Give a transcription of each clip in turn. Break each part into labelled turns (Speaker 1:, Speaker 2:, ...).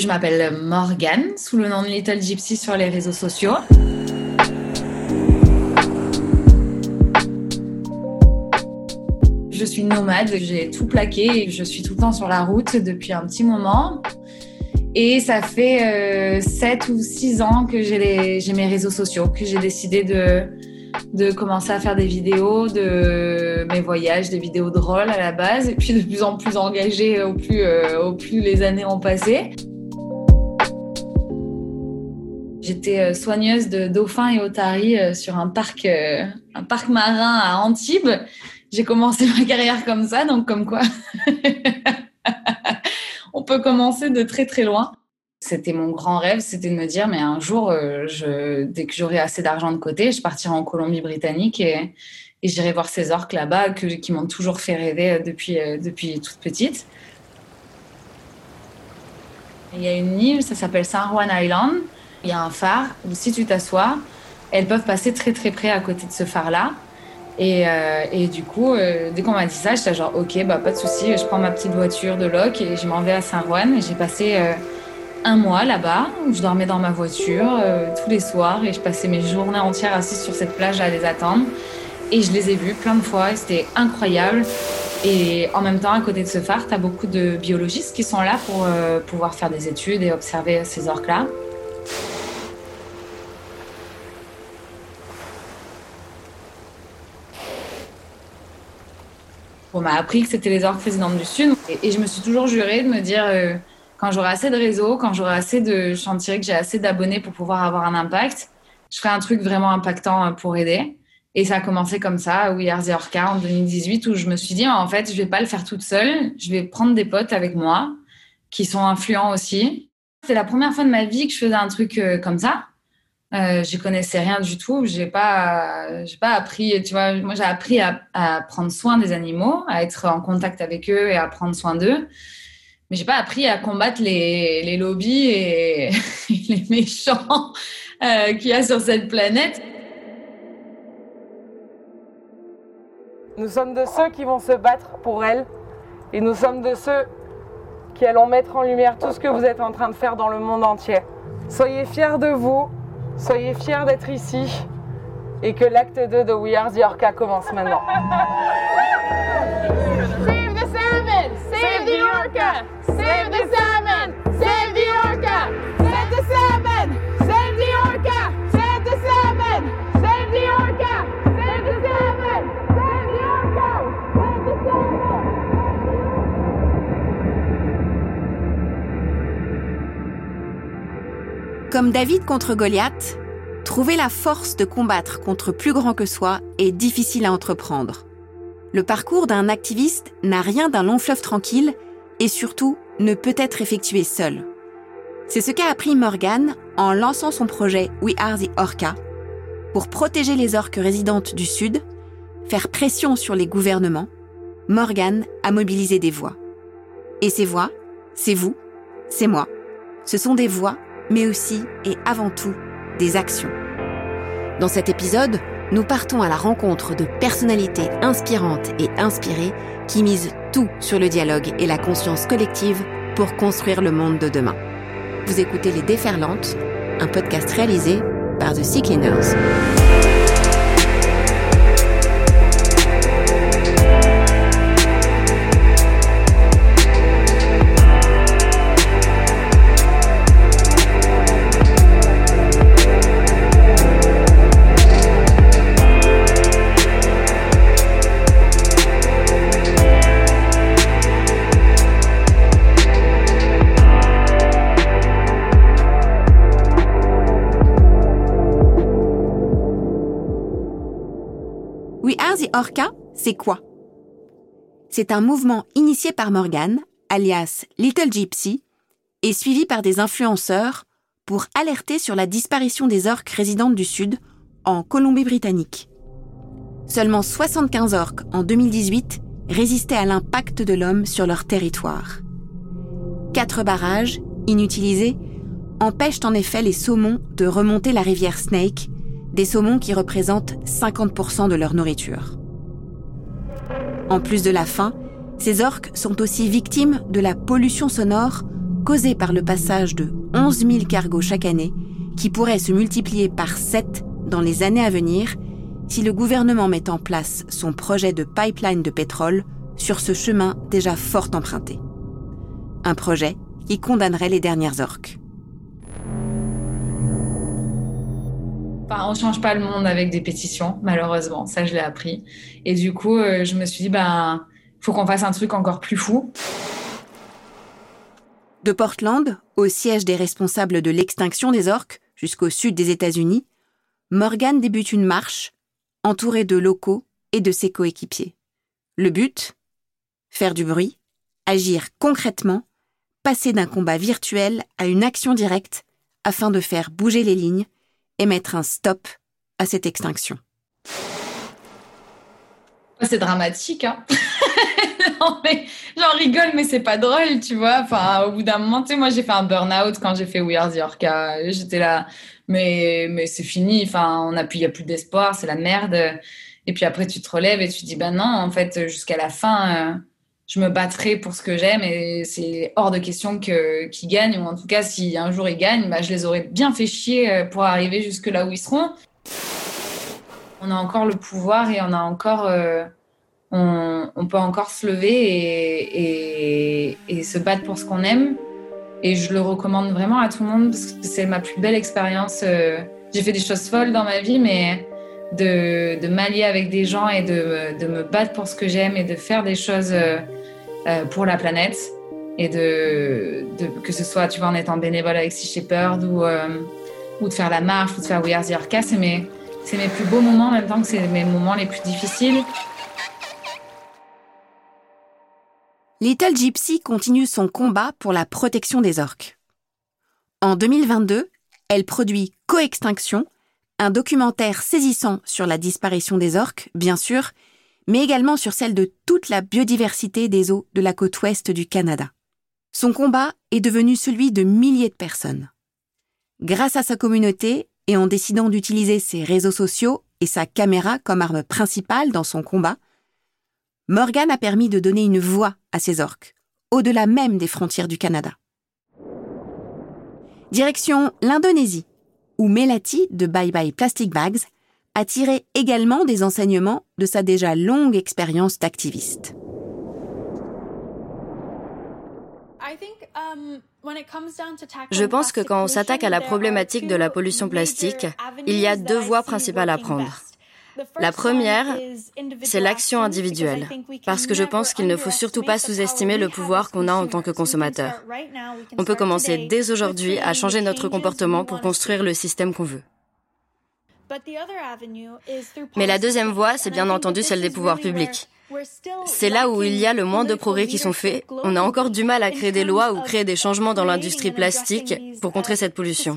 Speaker 1: Je m'appelle Morgane, sous le nom de Little Gypsy sur les réseaux sociaux. Je suis nomade, j'ai tout plaqué et je suis tout le temps sur la route depuis un petit moment. Et ça fait 7 euh, ou 6 ans que j'ai mes réseaux sociaux, que j'ai décidé de, de commencer à faire des vidéos de mes voyages, des vidéos drôles à la base, et puis de plus en plus engagée au plus, euh, au plus les années ont passé. J'étais euh, soigneuse de dauphins et otaries sur un parc, un parc marin à Antibes j'ai commencé ma carrière comme ça, donc comme quoi on peut commencer de très très loin. C'était mon grand rêve, c'était de me dire, mais un jour, euh, dès que j'aurai assez d'argent de côté, je partirai en Colombie-Britannique et, j'irai voir ces orques là-bas qui m'ont toujours fait rêver euh, depuis, euh, depuis toute petite. Il y a une île, ça s'appelle San Juan Island. Il y a un phare où si tu t'assois, elles peuvent passer très très près à côté de ce phare-là. Et, euh, du coup, euh, dès qu'on m'a dit ça, j'étais genre, ok, bah, pas de souci, je prends ma petite voiture de loc et je m'en vais à Saint-Juan. J'ai passé euh, un mois là-bas où je dormais dans ma voiture tous les soirs et je passais mes journées entières assises sur cette plage à les attendre. Et je les ai vus plein de fois c'était incroyable. Et en même temps, à côté de ce phare, tu as beaucoup de biologistes qui sont là pour pouvoir faire des études et observer ces orques-là. On m'a appris que c'était les orques présidentes du Sud. Et, je me suis toujours juré de me dire, euh, quand j'aurai assez de réseaux, quand j'aurai assez de... Sentirai que j'ai assez d'abonnés pour pouvoir avoir un impact, je ferai un truc vraiment impactant euh, pour aider. Et ça a commencé comme ça, We Are the Orca en 2018, où je me suis dit, en fait, je vais pas le faire toute seule. Je vais prendre des potes avec moi qui sont influents aussi. C'est la première fois de ma vie que je faisais un truc euh, comme ça. Euh, je connaissais rien du tout. J'ai pas, j'ai pas appris. Tu vois, moi j'ai appris à, prendre soin des animaux, à être en contact avec eux et à prendre soin d'eux. Mais j'ai pas appris à combattre les, les lobbies et, les méchants euh, qu'il y a sur cette planète.
Speaker 2: Nous sommes de ceux qui vont se battre pour elles et nous sommes de ceux qui allons mettre en lumière tout ce que vous êtes en train de faire dans le monde entier. Soyez fiers de vous, Soyez fiers d'être ici et que l'acte 2 de We Are the Orca commence maintenant.
Speaker 3: Comme David contre Goliath, trouver la force de combattre contre plus grand que soi est difficile à entreprendre. Le parcours d'un activiste n'a rien d'un long fleuve tranquille et surtout ne peut être effectué seul. C'est ce qu'a appris Morgan en lançant son projet We Are the Orca pour protéger les orques résidentes du Sud, faire pression sur les gouvernements. Morgan a mobilisé des voix. Et ces voix, c'est vous, c'est moi. Ce sont des voix mais aussi et avant tout des actions. Dans cet épisode, nous partons à la rencontre de personnalités inspirantes et inspirées qui misent tout sur le dialogue et la conscience collective pour construire le monde de demain. Vous écoutez Les Déferlantes, un podcast réalisé par The Sea Cleaners. C'est quoi? C'est un mouvement initié par Morgan, alias Little Gypsy, et suivi par des influenceurs pour alerter sur la disparition des orques résidentes du Sud en Colombie-Britannique. Seulement 75 orques en 2018 résistaient à l'impact de l'homme sur leur territoire. Quatre barrages, inutilisés, empêchent en effet les saumons de remonter la rivière Snake, des saumons qui représentent 50% de leur nourriture. En plus de la faim, ces orques sont aussi victimes de la pollution sonore causée par le passage de 11 000 cargos chaque année, qui pourraient se multiplier par 7 dans les années à venir si le gouvernement met en place son projet de pipeline de pétrole sur ce chemin déjà fort emprunté. Un projet qui condamnerait les dernières orques.
Speaker 1: Enfin, on change pas le monde avec des pétitions, malheureusement. Ça, je l'ai appris. Et du coup, euh, je me suis dit, ben, faut qu'on fasse un truc encore plus fou.
Speaker 3: De Portland, au siège des responsables de l'extinction des orques, jusqu'au sud des États-Unis, Morgan débute une marche, entourée de locaux et de ses coéquipiers. Le but Faire du bruit, agir concrètement, passer d'un combat virtuel à une action directe afin de faire bouger les lignes et mettre un stop à cette extinction.
Speaker 1: C'est dramatique, hein j'en rigole, mais c'est pas drôle, tu vois. Enfin, au bout d'un moment, tu sais, moi, j'ai fait un burn-out quand j'ai fait We Are the Orca. J'étais là, mais, mais c'est fini. Enfin, on a il y a plus d'espoir, c'est la merde. Et puis après, tu te relèves et tu dis, ben non, en fait, jusqu'à la fin, euh, je me battrai pour ce que j'aime et c'est hors de question que qu'ils gagnent. Ou en tout cas, si un jour ils gagnent, ben, je les aurais bien fait chier euh, pour arriver jusque là où ils seront. On a encore le pouvoir et on a encore euh, on, peut encore se lever et, se battre pour ce qu'on aime. Et je le recommande vraiment à tout le monde parce que c'est ma plus belle expérience. Euh, j'ai fait des choses folles dans ma vie, mais de, m'allier avec des gens et de, me battre pour ce que j'aime et de faire des choses euh, euh, pour la planète. Et de, que ce soit, tu vois, en étant bénévole avec Sea Shepherd ou, ou de faire la marche ou de faire We Are the Orca, c'est mes, mes plus beaux moments en même temps que c'est mes moments les plus difficiles.
Speaker 3: Little Gypsy continue son combat pour la protection des orques. En 2022, elle produit Coextinction, un documentaire saisissant sur la disparition des orques, bien sûr, mais également sur celle de toute la biodiversité des eaux de la côte ouest du Canada. Son combat est devenu celui de milliers de personnes. Grâce à sa communauté et en décidant d'utiliser ses réseaux sociaux et sa caméra comme arme principale dans son combat, Morgan a permis de donner une voix à ces orques, au-delà même des frontières du Canada. Direction l'Indonésie, où Melati de Bye Bye Plastic Bags a tiré également des enseignements de sa déjà longue expérience d'activiste.
Speaker 4: Um, Je pense que quand on s'attaque à la problématique de la pollution plastique, il y a deux voies principales à prendre. La première, c'est l'action individuelle, parce que je pense qu'il ne faut surtout pas sous-estimer le pouvoir qu'on a en tant que consommateur. On peut commencer dès aujourd'hui à changer notre comportement pour construire le système qu'on veut. Mais la deuxième voie, c'est bien entendu celle des pouvoirs publics. C'est là où il y a le moins de progrès qui sont faits. On a encore du mal à créer des lois ou créer des changements dans l'industrie plastique pour contrer cette pollution.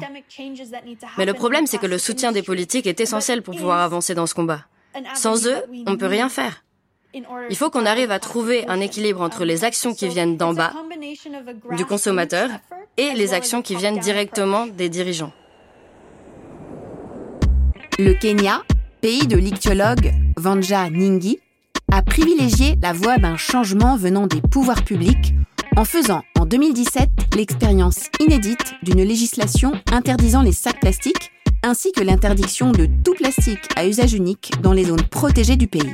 Speaker 4: Mais le problème, c'est que le soutien des politiques est essentiel pour pouvoir avancer dans ce combat. Sans eux, on ne peut rien faire. Il faut qu'on arrive à trouver un équilibre entre les actions qui viennent d'en bas, du consommateur, et les actions qui viennent directement des dirigeants.
Speaker 3: Le Kenya, pays de l'ichthyologue Vanja Ningi, a privilégié la voie d'un changement venant des pouvoirs publics en faisant en 2017 l'expérience inédite d'une législation interdisant les sacs plastiques ainsi que l'interdiction de tout plastique à usage unique dans les zones protégées du pays.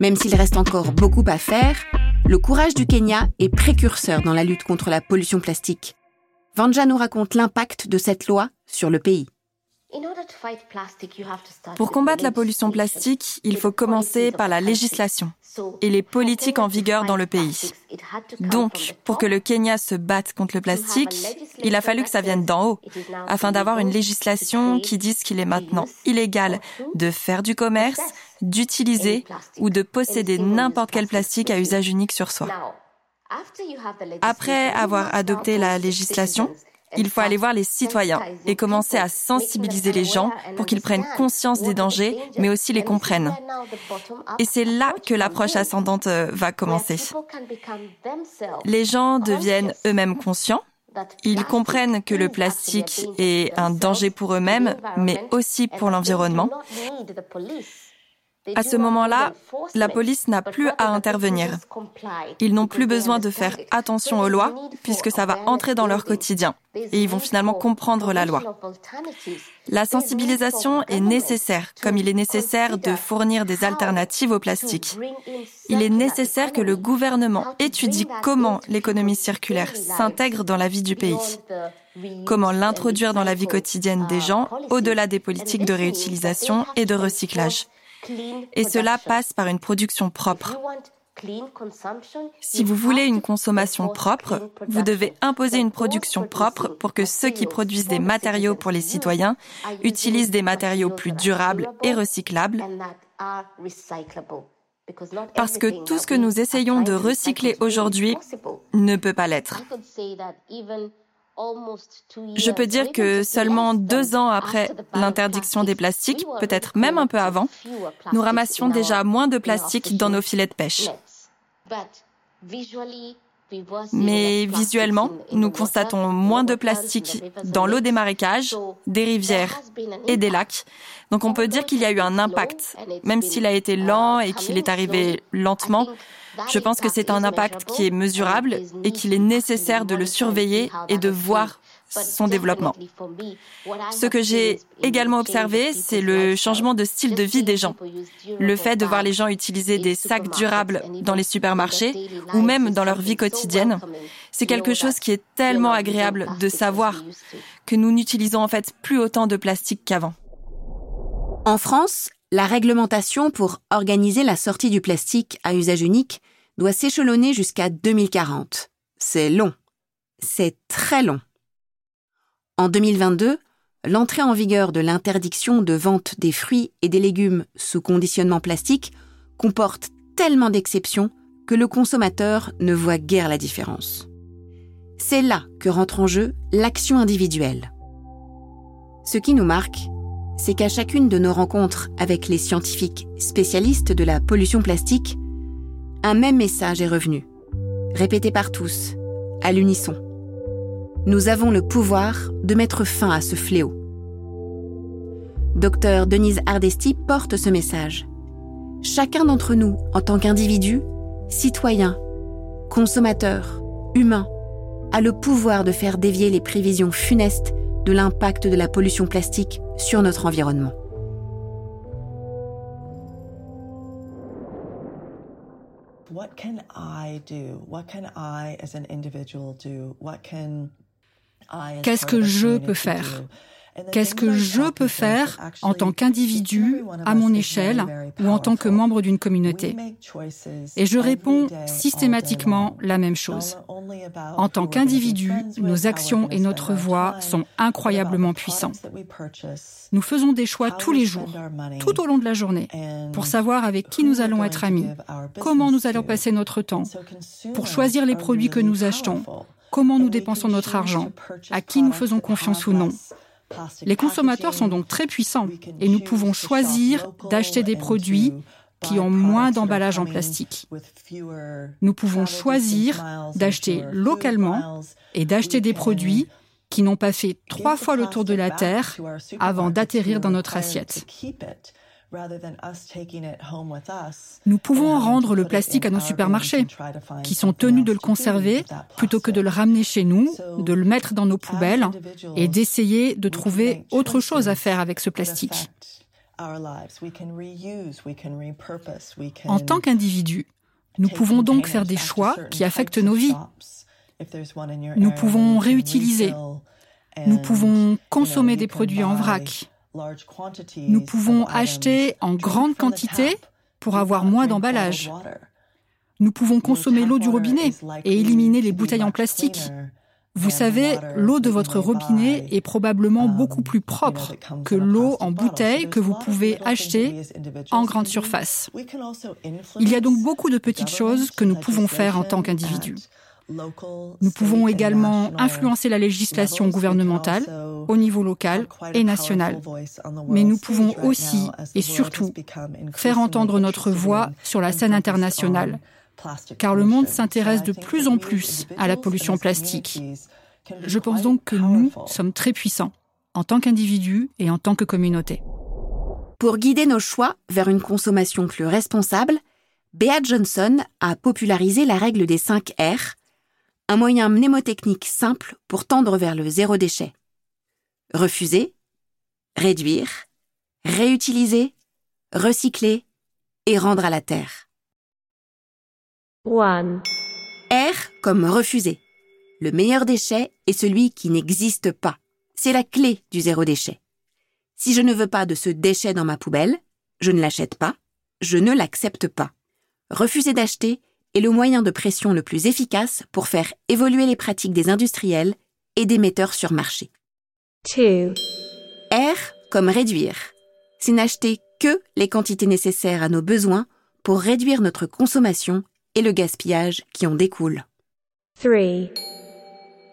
Speaker 3: Même s'il reste encore beaucoup à faire, le courage du Kenya est précurseur dans la lutte contre la pollution plastique. Vanja nous raconte l'impact de cette loi sur le pays.
Speaker 5: Pour combattre la pollution plastique, il faut commencer par la législation et les politiques en vigueur dans le pays. Donc, pour que le Kenya se batte contre le plastique, il a fallu que ça vienne d'en haut, afin d'avoir une législation qui dise qu'il est maintenant illégal de faire du commerce, d'utiliser ou de posséder n'importe quel plastique à usage unique sur soi. Après avoir adopté la législation, il faut aller voir les citoyens et commencer à sensibiliser les gens pour qu'ils prennent conscience des dangers, mais aussi les comprennent. Et c'est là que l'approche ascendante euh, va commencer. Les gens deviennent eux-mêmes conscients. Ils comprennent que le plastique est un danger pour eux-mêmes, mais aussi pour l'environnement. À ce moment-là, la police n'a plus à intervenir. Ils n'ont plus besoin de faire attention aux lois puisque ça va entrer dans leur quotidien et ils vont finalement comprendre la loi. La sensibilisation est nécessaire, comme il est nécessaire de fournir des alternatives au plastique. Il est nécessaire que le gouvernement étudie comment l'économie circulaire s'intègre dans la vie du pays, comment l'introduire dans la vie quotidienne des gens au-delà des politiques de réutilisation et de recyclage. Et cela passe par une production propre. Si vous voulez une consommation propre, vous devez imposer une production propre pour que ceux qui produisent des matériaux pour les citoyens utilisent des matériaux plus durables et recyclables. Parce que tout ce que nous essayons de recycler aujourd'hui ne peut pas l'être. Je peux dire que seulement deux ans après l'interdiction des plastiques, peut-être même un peu avant, nous ramassions déjà moins de plastique dans nos filets de pêche. Mais visuellement, nous constatons moins de plastique dans l'eau des marécages, des rivières et des lacs. Donc on peut dire qu'il y a eu un impact, même s'il a été lent et qu'il est arrivé lentement. Je pense que c'est un impact qui est mesurable et qu'il est nécessaire de le surveiller et de voir son développement. Ce que j'ai également observé, c'est le changement de style de vie des gens. Le fait de voir les gens utiliser des sacs durables dans les supermarchés ou même dans leur vie quotidienne, c'est quelque chose qui est tellement agréable de savoir que nous n'utilisons en fait plus autant de plastique qu'avant.
Speaker 3: En France, la réglementation pour organiser la sortie du plastique à usage unique doit s'échelonner jusqu'à 2040. C'est long. C'est très long. En 2022, l'entrée en vigueur de l'interdiction de vente des fruits et des légumes sous conditionnement plastique comporte tellement d'exceptions que le consommateur ne voit guère la différence. C'est là que rentre en jeu l'action individuelle. Ce qui nous marque, c'est qu'à chacune de nos rencontres avec les scientifiques spécialistes de la pollution plastique, un même message est revenu, répété par tous, à l'unisson. Nous avons le pouvoir de mettre fin à ce fléau. Docteur Denise Ardesti porte ce message. Chacun d'entre nous, en tant qu'individu, citoyen, consommateur, humain, a le pouvoir de faire dévier les prévisions funestes de l'impact de la pollution plastique sur notre environnement.
Speaker 6: Qu'est-ce que je peux faire? Qu'est-ce que je peux faire en tant qu'individu, à mon échelle, ou en tant que membre d'une communauté? Et je réponds systématiquement la même chose. En tant qu'individu, nos actions et notre voix sont incroyablement puissants. Nous faisons des choix tous les jours, tout au long de la journée, pour savoir avec qui nous allons être amis, comment nous allons passer notre temps, pour choisir les produits que nous achetons, comment nous dépensons notre argent, à qui nous faisons confiance ou non? Les consommateurs sont donc très puissants et nous pouvons choisir d'acheter des produits qui ont moins d'emballage en plastique. Nous pouvons choisir d'acheter localement et d'acheter des produits qui n'ont pas fait trois fois le tour de la Terre avant d'atterrir dans notre assiette. Nous pouvons rendre le plastique à nos supermarchés, qui sont tenus de le conserver, plutôt que de le ramener chez nous, de le mettre dans nos poubelles et d'essayer de trouver autre chose à faire avec ce plastique. En tant qu'individu, nous pouvons donc faire des choix qui affectent nos vies. Nous pouvons réutiliser. Nous pouvons consommer des produits en vrac. Nous pouvons acheter en grande quantité pour avoir moins d'emballage. Nous pouvons consommer l'eau du robinet et éliminer les bouteilles en plastique. Vous savez, l'eau de votre robinet est probablement um, beaucoup plus propre que l'eau en bouteille que vous pouvez acheter en grande surface. Il y a donc beaucoup de petites choses que nous pouvons faire en tant qu'individus. Nous pouvons également influencer la législation gouvernementale au niveau local et national. Mais nous pouvons aussi et surtout faire entendre notre voix sur la scène internationale, car le monde s'intéresse de plus en plus à la pollution plastique. Je pense donc que nous sommes très puissants, en tant qu'individus et en tant que communauté.
Speaker 3: Pour guider nos choix vers une consommation plus responsable, Bea Johnson a popularisé la règle des 5 R, un moyen mnémotechnique simple pour tendre vers le zéro déchet. Refuser, réduire, réutiliser, recycler et rendre à la terre.
Speaker 7: One.
Speaker 3: R comme refuser. Le meilleur déchet est celui qui n'existe pas. C'est la clé du zéro déchet. Si je ne veux pas de ce déchet dans ma poubelle, je ne l'achète pas, je ne l'accepte pas. Refuser d'acheter est le moyen de pression le plus efficace pour faire évoluer les pratiques des industriels et des metteurs sur marché.
Speaker 7: Two.
Speaker 3: R comme réduire. C'est n'acheter que les quantités nécessaires à nos besoins pour réduire notre consommation et le gaspillage qui en découle.
Speaker 7: Three.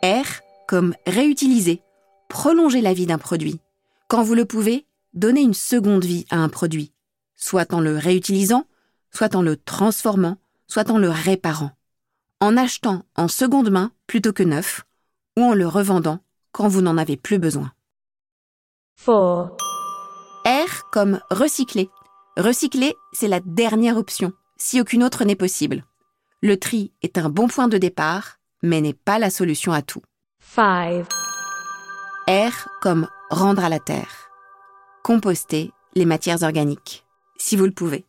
Speaker 3: R comme réutiliser. Prolonger la vie d'un produit. Quand vous le pouvez, donnez une seconde vie à un produit, soit en le réutilisant, soit en le transformant, soit en le réparant, en achetant en seconde main plutôt que neuf, ou en le revendant quand vous n'en avez plus besoin.
Speaker 7: Four.
Speaker 3: R comme recycler. Recycler, c'est la dernière option, si aucune autre n'est possible. Le tri est un bon point de départ, mais n'est pas la solution à tout.
Speaker 7: Five.
Speaker 3: R comme rendre à la terre. Composter les matières organiques, si vous le pouvez.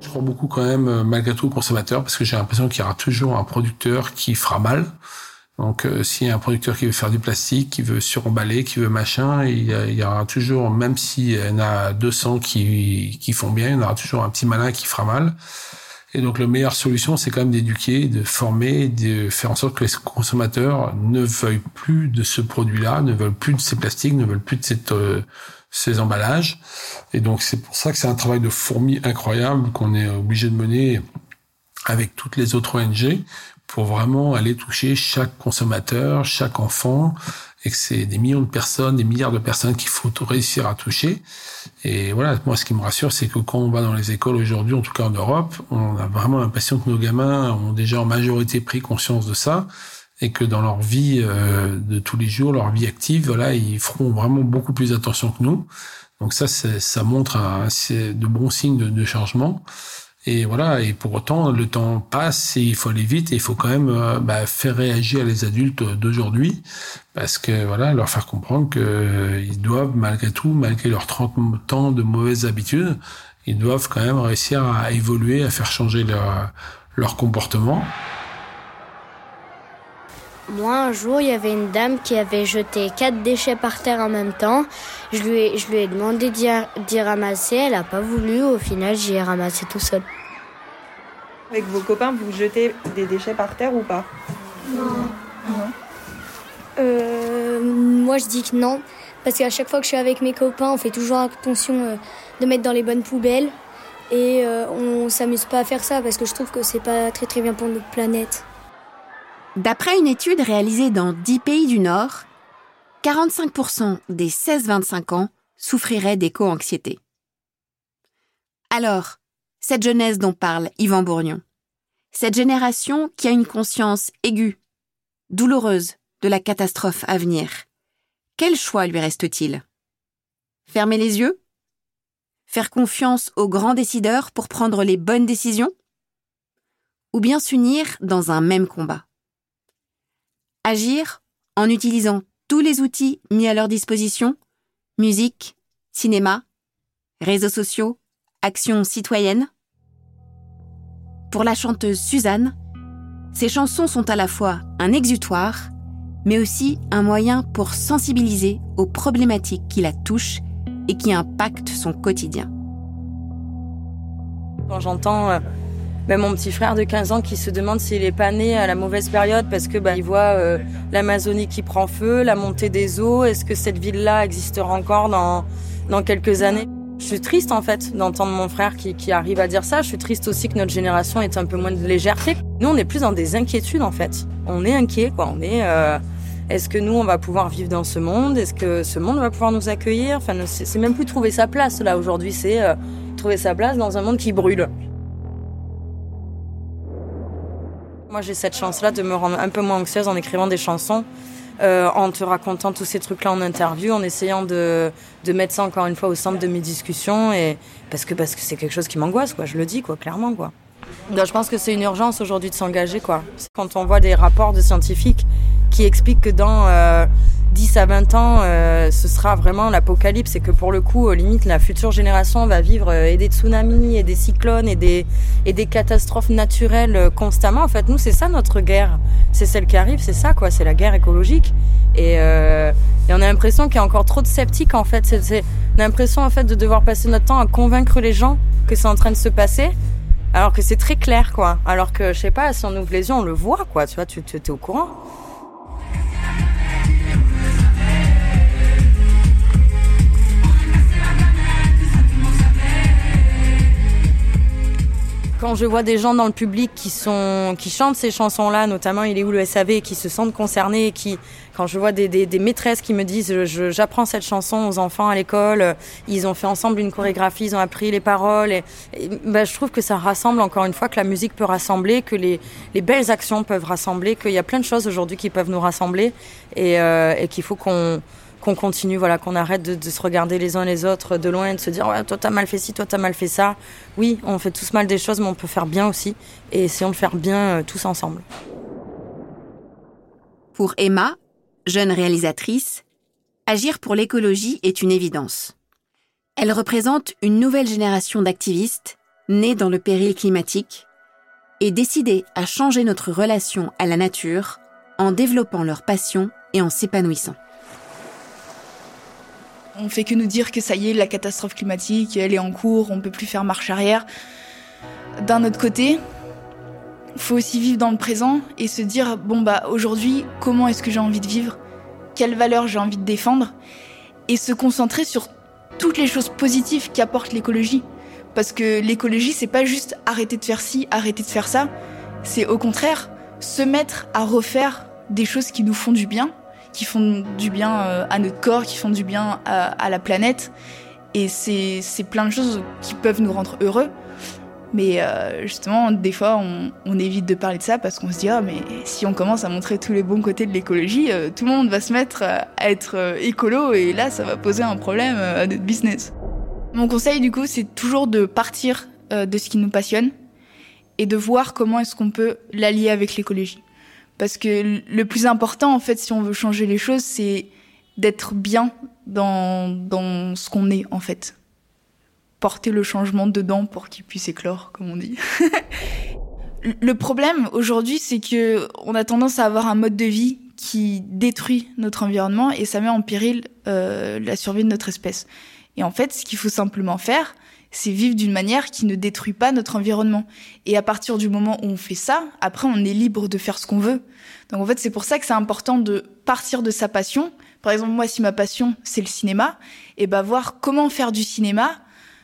Speaker 8: Je crois beaucoup quand même, euh, malgré tout, aux consommateurs, parce que j'ai l'impression qu'il y aura toujours un producteur qui fera mal. Donc, euh, s'il y a un producteur qui veut faire du plastique, qui veut suremballer, qui veut machin, il y, aura toujours, même s'il y en a 200 qui, qui font bien, il y en aura toujours un petit malin qui fera mal. Et donc, la meilleure solution, c'est quand même d'éduquer, de former, de faire en sorte que les consommateurs ne veuillent plus de ce produit-là, ne veulent plus de ces plastiques, ne veulent plus de cette, euh, ces emballages. Et donc, c'est pour ça que c'est un travail de fourmi incroyable qu'on est obligé de mener avec toutes les autres ONG pour vraiment aller toucher chaque consommateur, chaque enfant, et que c'est des millions de personnes, des milliards de personnes qu'il faut réussir à toucher. Et voilà, moi, ce qui me rassure, c'est que quand on va dans les écoles aujourd'hui, en tout cas en Europe, on a vraiment l'impression que nos gamins ont déjà en majorité pris conscience de ça et que dans leur vie euh, de tous les jours, leur vie active, voilà, ils feront vraiment beaucoup plus attention que nous. Donc ça, ça montre un, de bons signes de, de changement. Et voilà, et pour autant, le temps passe et il faut aller vite et il faut quand même euh, bah, faire réagir les adultes d'aujourd'hui parce que voilà, leur faire comprendre qu'ils euh, doivent malgré tout, malgré leurs 30 ans de mauvaises habitudes, ils doivent quand même réussir à évoluer, à faire changer leur, leur comportement.
Speaker 9: Moi, un jour, il y avait une dame qui avait jeté quatre déchets par terre en même temps. Je lui ai, je lui ai demandé d'y ramasser. Elle n'a pas voulu. Au final, j'y ai ramassé tout seul.
Speaker 10: Avec vos copains, vous jetez des déchets par terre ou pas?
Speaker 9: Non. Euh, moi, je dis que non. Parce qu'à chaque fois que je suis avec mes copains, on fait toujours attention euh, de mettre dans les bonnes poubelles. Et euh, on s'amuse pas à faire ça parce que je trouve que c'est pas très très bien pour notre planète.
Speaker 3: D'après une étude réalisée dans 10 pays du Nord, 45% des 16-25 ans souffriraient d'éco-anxiété. Alors, cette jeunesse dont parle Yvan Bourgnon, cette génération qui a une conscience aiguë, douloureuse de la catastrophe à venir, quel choix lui reste-t-il? Fermer les yeux? Faire confiance aux grands décideurs pour prendre les bonnes décisions? Ou bien s'unir dans un même combat? Agir en utilisant tous les outils mis à leur disposition, musique, cinéma, réseaux sociaux, actions citoyennes. Pour la chanteuse Suzanne, ces chansons sont à la fois un exutoire, mais aussi un moyen pour sensibiliser aux problématiques qui la touchent et qui impactent son quotidien.
Speaker 11: Quand j'entends euh, même mon petit frère de 15 ans qui se demande s'il est pas né à la mauvaise période parce que bah, il voit euh, l'Amazonie qui prend feu, la montée des eaux. Est-ce que cette ville-là existera encore dans dans quelques années? Je suis triste en fait d'entendre mon frère qui, qui arrive à dire ça. Je suis triste aussi que notre génération ait un peu moins de légèreté. Nous, on est plus dans des inquiétudes en fait. On est inquiet quoi. On est euh, est-ce que nous, on va pouvoir vivre dans ce monde? Est-ce que ce monde va pouvoir nous accueillir? Enfin, c'est même plus trouver sa place là aujourd'hui. C'est euh, trouver sa place dans un monde qui brûle. Moi, j'ai cette chance-là de me rendre un peu moins anxieuse en écrivant des chansons euh, en te racontant tous ces trucs-là en interview, en essayant de, de mettre ça encore une fois au centre de mes discussions et parce que parce que c'est quelque chose qui m'angoisse quoi, je le dis quoi, clairement quoi. Donc, je pense que c'est une urgence aujourd'hui de s'engager quoi. Quand on voit des rapports de scientifiques qui expliquent que dans euh, 10 à 20 ans, euh, ce sera vraiment l'apocalypse et que pour le coup, limite, la future génération va vivre euh, et des tsunamis et des cyclones et des, et des catastrophes naturelles euh, constamment. En fait, nous, c'est ça notre guerre. C'est celle qui arrive, c'est ça, quoi. C'est la guerre écologique. Et, et on a l'impression qu'il y a encore trop de sceptiques, en fait. C'est, on a l'impression, en fait, de devoir passer notre temps à convaincre les gens que c'est en train de se passer. Alors que c'est très clair, quoi. Alors que, je sais pas, si on ouvre les yeux, on le voit, quoi. Tu vois, tu, tu es au courant. Quand je vois des gens dans le public qui sont qui chantent ces chansons-là, notamment Il est où le SAV, qui se sentent concernés, qui quand je vois des, des, des maîtresses qui me disent j'apprends cette chanson aux enfants à l'école, ils ont fait ensemble une chorégraphie, ils ont appris les paroles, et, ben, je trouve que ça rassemble encore une fois que la musique peut rassembler, que les, les belles actions peuvent rassembler, qu'il y a plein de choses aujourd'hui qui peuvent nous rassembler et, euh, et qu'il faut qu'on qu'on continue, voilà, qu'on arrête de, se regarder les uns les autres de loin et de se dire ouais, toi t'as mal fait ci, toi t'as mal fait ça. Oui, on fait tous mal des choses, mais on peut faire bien aussi et essayons de faire bien euh, tous ensemble.
Speaker 3: Pour Emma, jeune réalisatrice, agir pour l'écologie est une évidence. Elle représente une nouvelle génération d'activistes nés dans le péril climatique et décidés à changer notre relation à la nature en développant leur passion et en s'épanouissant.
Speaker 12: On fait que nous dire que ça y est, la catastrophe climatique, elle est en cours, on peut plus faire marche arrière. D'un autre côté, faut aussi vivre dans le présent et se dire bon bah aujourd'hui, comment est-ce que j'ai envie de vivre? Quelles valeurs j'ai envie de défendre? Et se concentrer sur toutes les choses positives qu'apporte l'écologie. Parce que l'écologie, c'est pas juste arrêter de faire ci, arrêter de faire ça. C'est au contraire se mettre à refaire des choses qui nous font du bien qui font du bien euh, à notre corps, qui font du bien à, la planète. Et c'est plein de choses qui peuvent nous rendre heureux. Mais euh, justement, des fois, on, évite de parler de ça parce qu'on se dit, ah, mais si on commence à montrer tous les bons côtés de l'écologie, euh, tout le monde va se mettre à être écolo et là, ça va poser un problème à notre business. Mon conseil, du coup, c'est toujours de partir de ce qui nous passionne et de voir comment est-ce qu'on peut l'allier avec l'écologie. Parce que le plus important, en fait, si on veut changer les choses, c'est d'être bien dans, dans ce qu'on est, en fait. Porter le changement dedans pour qu'il puisse éclore, comme on dit. le problème aujourd'hui, c'est que on a tendance à avoir un mode de vie qui détruit notre environnement et ça met en péril euh, la survie de notre espèce. Et en fait, ce qu'il faut simplement faire, c'est vivre d'une manière qui ne détruit pas notre environnement. Et à partir du moment où on fait ça, après, on est libre de faire ce qu'on veut. Donc en fait, c'est pour ça que c'est important de partir de sa passion. Par exemple, moi, si ma passion, c'est le cinéma, et ben voir comment faire du cinéma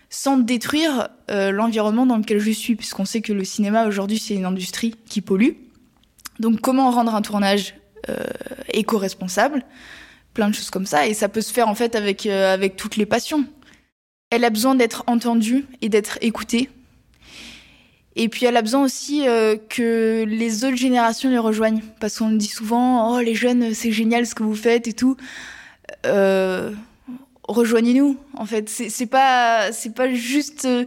Speaker 12: sans détruire euh, l'environnement dans lequel je suis, puisqu'on sait que le cinéma, aujourd'hui, c'est une industrie qui pollue. Donc comment rendre un tournage euh, éco-responsable? Plein de choses comme ça et ça peut se faire en fait avec euh, avec toutes les passions elle a besoin d'être entendue et d'être écoutée. Et puis elle a besoin aussi euh, que les autres générations les rejoignent. Parce qu'on dit souvent, oh les jeunes, c'est génial ce que vous faites et tout. Euh, rejoignez-nous, en fait. C'est pas, pas juste. Euh,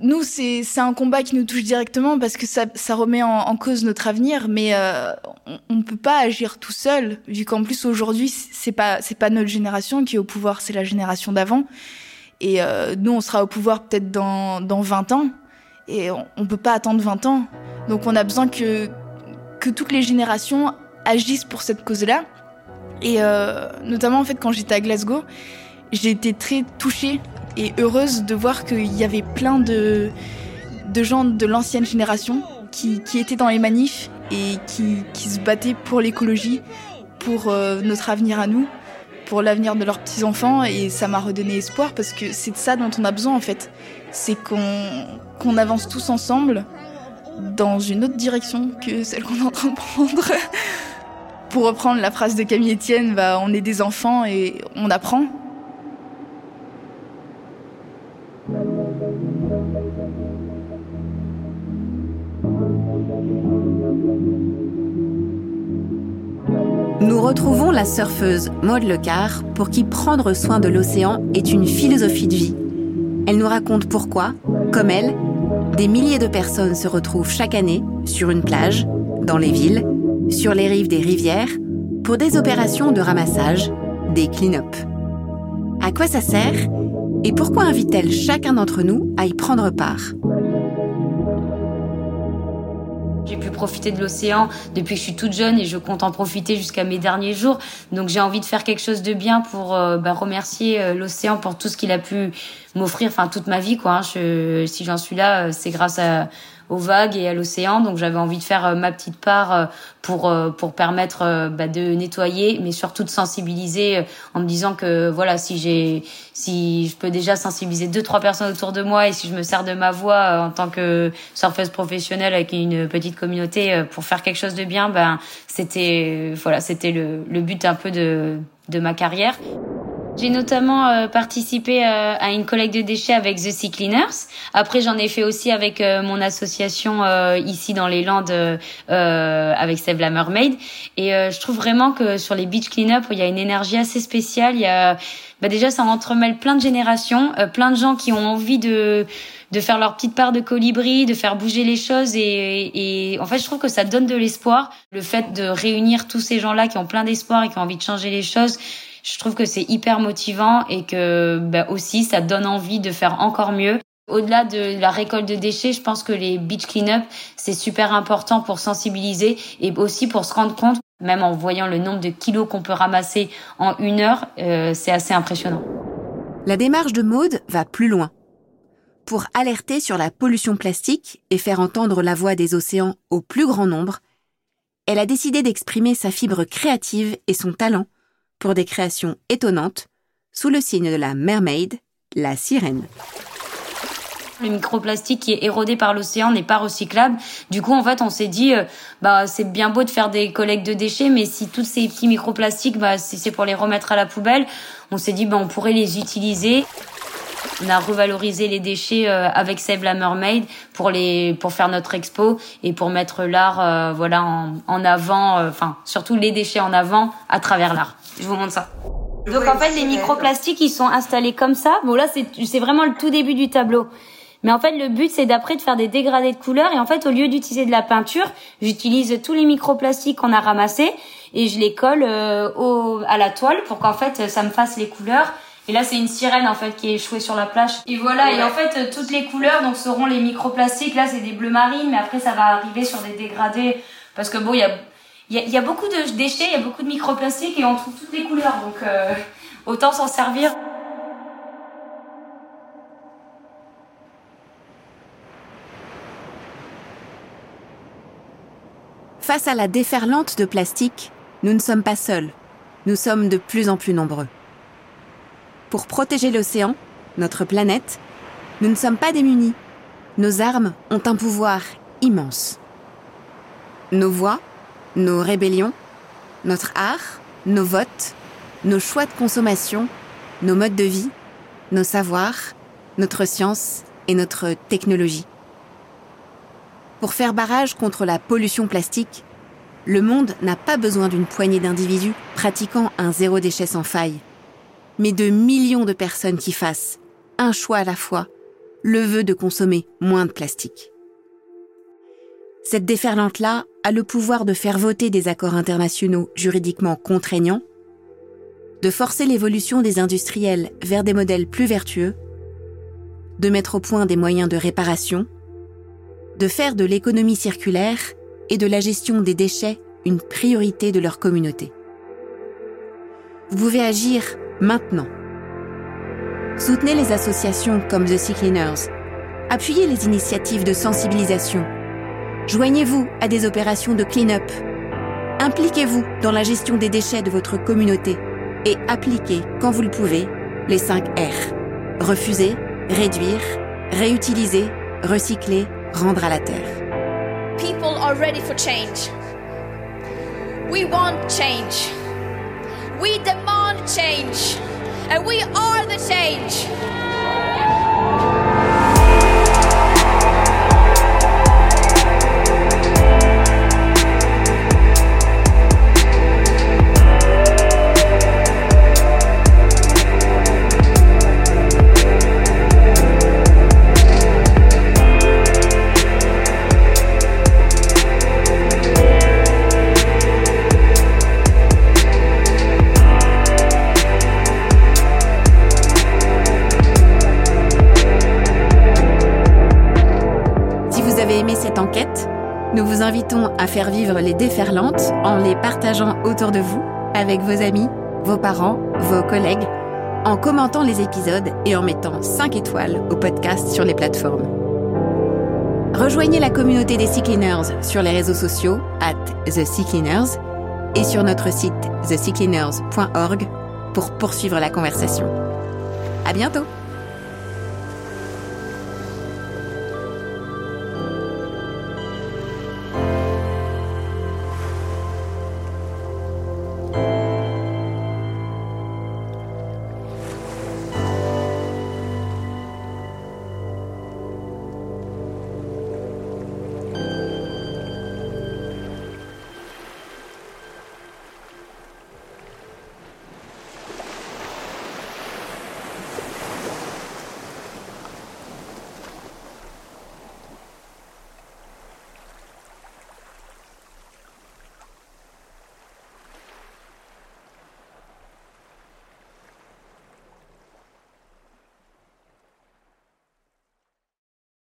Speaker 12: nous, c'est un combat qui nous touche directement parce que ça, remet en, cause notre avenir, mais on ne peut pas agir tout seul, vu qu'en plus aujourd'hui, c'est pas, pas notre génération qui est au pouvoir, c'est la génération d'avant. Et euh, nous, on sera au pouvoir peut-être dans, dans 20 ans. Et on ne peut pas attendre 20 ans. Donc on a besoin que, que toutes les générations agissent pour cette cause-là. Et euh, notamment, en fait, quand j'étais à Glasgow, j'ai été très touchée et heureuse de voir qu'il y avait plein de, de gens de l'ancienne génération qui, qui, étaient dans les manifs et qui, qui se battaient pour l'écologie, pour euh, notre avenir à nous pour l'avenir de leurs petits-enfants et ça m'a redonné espoir parce que c'est de ça dont on a besoin en fait. C'est qu'on avance tous ensemble dans une autre direction que celle qu'on est en train de prendre. pour reprendre la phrase de Camille Etienne, bah, on est des enfants et on apprend.
Speaker 3: Surfeuse Maude Lecar pour qui prendre soin de l'océan est une philosophie de vie. Elle nous raconte pourquoi, comme elle, des milliers de personnes se retrouvent chaque année sur une plage, dans les villes, sur les rives des rivières, pour des opérations de ramassage, des clean-up. À quoi ça sert et pourquoi invite-t-elle chacun d'entre nous à y prendre part?
Speaker 13: J'ai pu profiter de l'océan depuis que je suis toute jeune et je compte en profiter jusqu'à mes derniers jours. Donc j'ai envie de faire quelque chose de bien pour euh, bah, remercier euh, l'océan pour tout ce qu'il a pu m'offrir, enfin toute ma vie quoi. Hein. Si j'en suis là, euh, c'est grâce à aux vagues et à l'océan. Donc j'avais envie de faire euh, ma petite part euh, pour euh, pour permettre bah, de nettoyer, mais surtout de sensibiliser en me disant que voilà si j'ai si je peux déjà sensibiliser deux trois personnes autour de moi et si je me sers de ma voix en tant que surfeuse professionnelle avec une petite communauté pour faire quelque chose de bien, ben c'était voilà c'était le, le but un peu de de ma carrière. J'ai notamment euh, participé euh, à une collecte de déchets avec The Sea Cleaners. Après, j'en ai fait aussi avec euh, mon association ici dans les Landes avec Save la Mermaid. Et je trouve vraiment que sur les beach clean-up, il y a une énergie assez spéciale. Il y a, bah déjà, ça entremêle plein de générations, plein de gens qui ont envie de de faire leur petite part de colibri, de faire bouger les choses et, et en fait je trouve que ça donne de l'espoir. Le fait de réunir tous ces gens-là qui ont plein d'espoir et qui ont envie de changer les choses, je trouve que c'est hyper motivant et que bah, aussi ça donne envie de faire encore mieux. Au-delà de la récolte de déchets, je pense que les beach clean-up, c'est super important pour sensibiliser et aussi pour se rendre compte, même en voyant le nombre de kilos qu'on peut ramasser en une heure, euh, c'est assez impressionnant.
Speaker 3: La démarche de Maude va plus loin. Pour alerter sur la pollution plastique et faire entendre la voix des océans au plus grand nombre, elle a décidé d'exprimer sa fibre créative et son talent pour des créations étonnantes sous le signe de la mermaid, la sirène.
Speaker 13: Le microplastique qui est érodé par l'océan n'est pas recyclable. Du coup, en fait, on s'est dit, euh, bah, c'est bien beau de faire des collectes de déchets, mais si tous ces petits microplastiques, bah, si c'est pour les remettre à la poubelle, on s'est dit, bah, on pourrait les utiliser. On a revalorisé les déchets euh, avec Save la Mermaid pour les pour faire notre expo et pour mettre l'art euh, voilà en, en avant enfin surtout les déchets en avant à travers l'art. Je vous montre ça. Donc en fait, les microplastiques, ils sont installés comme ça. Bon là, c'est vraiment le tout début du tableau. Mais en fait, le but, c'est d'après de faire des dégradés de couleurs. Et en fait, au lieu d'utiliser de la peinture, j'utilise tous les microplastiques qu'on a ramassés et je les colle euh, au, à la toile pour qu'en fait, ça me fasse les couleurs. Et là, c'est une sirène en fait qui est échouée sur la plage. Et voilà. Et en fait, toutes les couleurs donc seront les microplastiques. Là, c'est des bleus marines, mais après, ça va arriver sur des dégradés parce que bon, il y a il y, a beaucoup de déchets, il y a beaucoup de microplastiques et on trouve toutes les couleurs, donc euh, autant s'en servir.
Speaker 3: Face à la déferlante de plastique, nous ne sommes pas seuls, nous sommes de plus en plus nombreux. Pour protéger l'océan, notre planète, nous ne sommes pas démunis. Nos armes ont un pouvoir immense. Nos voix, nos rébellions, notre art, nos votes, nos choix de consommation, nos modes de vie, nos savoirs, notre science et notre technologie. Pour faire barrage contre la pollution plastique, le monde n'a pas besoin d'une poignée d'individus pratiquant un zéro déchet sans faille, mais de millions de personnes qui fassent, un choix à la fois, le vœu de consommer moins de plastique. Cette déferlante-là a le pouvoir de faire voter des accords internationaux juridiquement contraignants, de forcer l'évolution des industriels vers des modèles plus vertueux, de mettre au point des moyens de réparation, de faire de l'économie circulaire et de la gestion des déchets une priorité de leur communauté. Vous pouvez agir maintenant. Soutenez les associations comme The Sea Cleaners. Appuyez les initiatives de sensibilisation Joignez-vous à des opérations de clean-up. Impliquez-vous dans la gestion des déchets de votre communauté et appliquez, quand vous le pouvez, les 5 R. Refuser, réduire, réutiliser, recycler, rendre à la terre.
Speaker 14: People are ready for change. We want change. We demand change. And we are the change.
Speaker 3: À faire vivre les déferlantes en les partageant autour de vous, avec vos amis, vos parents, vos collègues, en commentant les épisodes et en mettant 5 étoiles au podcast sur les plateformes. Rejoignez la communauté des Sea Cleaners sur les réseaux sociaux at The et sur notre site theseacleaners.org pour poursuivre la conversation. À bientôt!